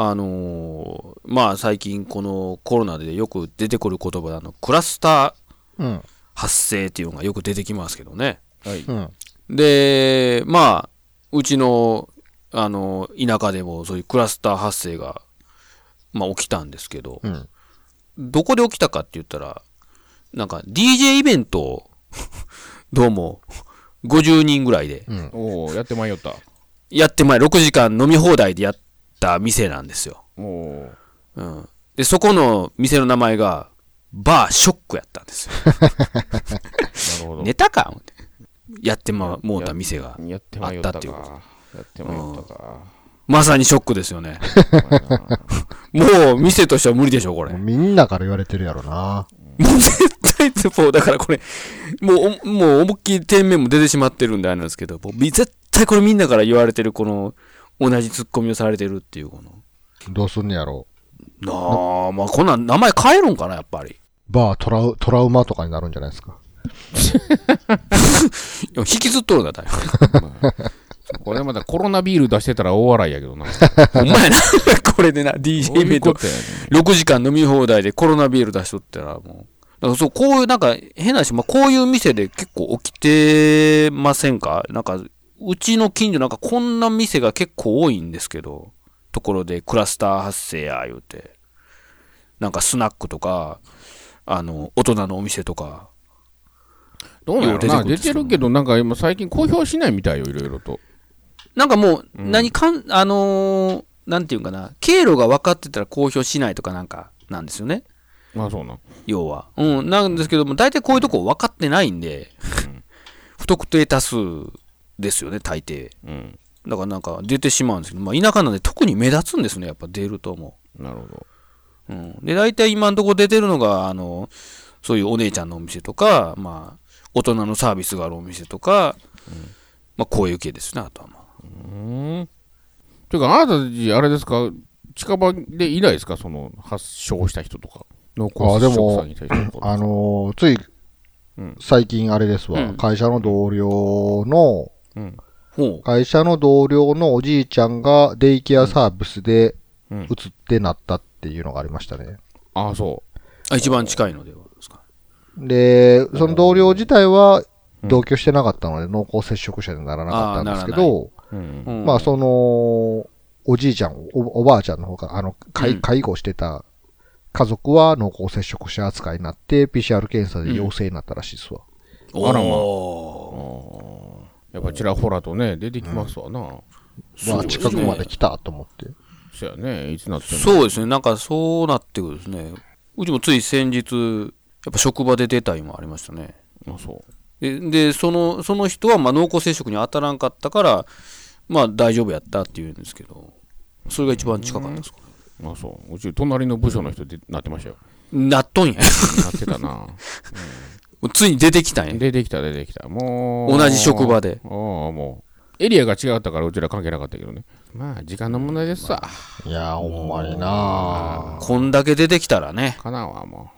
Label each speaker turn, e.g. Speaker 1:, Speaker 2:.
Speaker 1: あのーまあ最近このコロナでよく出てくる言葉であの、クラスター
Speaker 2: うん。
Speaker 1: 発生っていうのがよく出てきますけどね。
Speaker 3: はい。
Speaker 2: うん。
Speaker 1: で、まあ、うちの、あの、田舎でもそういうクラスター発生が、まあ起きたんですけど、
Speaker 2: うん。
Speaker 1: どこで起きたかって言ったら、なんか DJ イベントを、どうも、50人ぐらいで、
Speaker 2: うん。
Speaker 3: おおやってまいよった。
Speaker 1: やって前6時間飲み放題でやった店なんですよ。うん。で、そこの店の名前が、バーショックやったんですよ。
Speaker 3: なるほど。
Speaker 1: ネタか思ってやってま、もうた店が。
Speaker 3: やってまいよった
Speaker 1: あったっていうこ
Speaker 3: か。やってまいよったか。
Speaker 1: まさにショックですよね。もう、店としては無理でしょ、これ。も
Speaker 2: みんなから言われてるやろな。
Speaker 1: う絶対、もう、だからこれ、もう、おもう思いっきり店名も出てしまってるんであれなんですけど、もうみ絶対これみんなから言われてる、この、同じツッコミをされてるっていう、この。
Speaker 2: どうすんねやろ。
Speaker 1: なあ、まあこんなん名前変えるんかな、やっぱり。
Speaker 2: バートラウ、トラウマとかになるんじゃないですか。
Speaker 1: 引きずっとるんだ、だい
Speaker 3: これまたコロナビール出してたら大笑いやけどな。
Speaker 1: ぶ。お前な、これでな、
Speaker 3: ど
Speaker 1: DJ
Speaker 3: う
Speaker 1: イベント
Speaker 3: いうことやね
Speaker 1: 6時間飲み放題でコロナビール出しとったらもう。だからそう、こういうなんか変なし、まあ、こういう店で結構起きてませんか？なんか、うちの近所なんかこんな店が結構多いんですけど、ところでクラスター発生や言うて。なんかスナックとか、あの、大人のお店とか。
Speaker 3: どうなの
Speaker 1: 出て
Speaker 3: 出てるけど、なんか今最近公表しないみたいよ、いろいろと。
Speaker 1: なんかもう、
Speaker 3: うん
Speaker 1: 何かん、あのーなんていうんかな、経路が分かってたら公表しないとかなんか、なんですよね。
Speaker 3: まあそうなん。
Speaker 1: 要は。うん、なんですけども、大体こういうとこ分かってないんで、不特定多数ですよね、大抵。
Speaker 3: うん。
Speaker 1: だからなんか出てしまうんですけど、まあ田舎なんで特に目立つんですね、やっぱ出ると思
Speaker 3: なるほど。
Speaker 1: う。うん。で、大体今んとこ出てるのが、あの、そういうお姉ちゃんのお店とか、まあ、大人のサービスがあるお店とか、まあこういう系ですね、あとはまあ。
Speaker 3: うん。ていうか、あなたたち、あれですか、近場でいないですか、その、発症した人とか。濃厚接触者に対しての
Speaker 2: あのーつい
Speaker 3: うん、
Speaker 2: 最近あれですわ、
Speaker 1: うん
Speaker 2: 会社の同僚の、
Speaker 3: うん。
Speaker 1: ほう。
Speaker 2: 会社の同僚のおじいちゃんがデイケアサービスで
Speaker 3: うん
Speaker 2: 移ってなったっていうのがありましたね。
Speaker 3: ああ、そ
Speaker 1: あ、一番近いのではですか。
Speaker 2: で、その同僚自体は
Speaker 3: うん
Speaker 2: 同居してなかったので濃厚接触者にならなかったんですけど、
Speaker 3: う。うん。
Speaker 1: うん
Speaker 2: まあその、おじいちゃん、おおばあちゃんの方が、あの、介
Speaker 1: うん
Speaker 2: 介護してた家族は濃厚接触者扱いになって、PCR 検査で陽性になったらしいですわ。
Speaker 3: あらまあ
Speaker 1: おー
Speaker 3: やっぱちらほらとね、出てきますわな。
Speaker 2: まあ
Speaker 1: そうですね
Speaker 2: 近くまで来たと思って。
Speaker 3: そやね、いつなっても。
Speaker 1: そうですね。なんかそうなってくるですね。うちもつい先日、やっぱ職場で出たいもありましたね。
Speaker 3: あそう。
Speaker 1: で、でその、その人はまあ濃厚接触に当たらんかったから、まあ大丈夫やったって言うんですけど、それが一番近かったですか、
Speaker 3: あそう。うち、隣の部署の人でなってましたよ。
Speaker 1: なっとんや。
Speaker 3: なってたな。
Speaker 1: ついに出てきたんや。
Speaker 3: 出てきた、出てきた。もう。
Speaker 1: 同じ職場で。
Speaker 3: ああ、もう。エリアが違ったからうちら関係なかったけどね。まあ、時間の問題ですさ。
Speaker 2: いやー、ほんまにな
Speaker 1: こんだけ出てきたらね。
Speaker 3: かなわ、も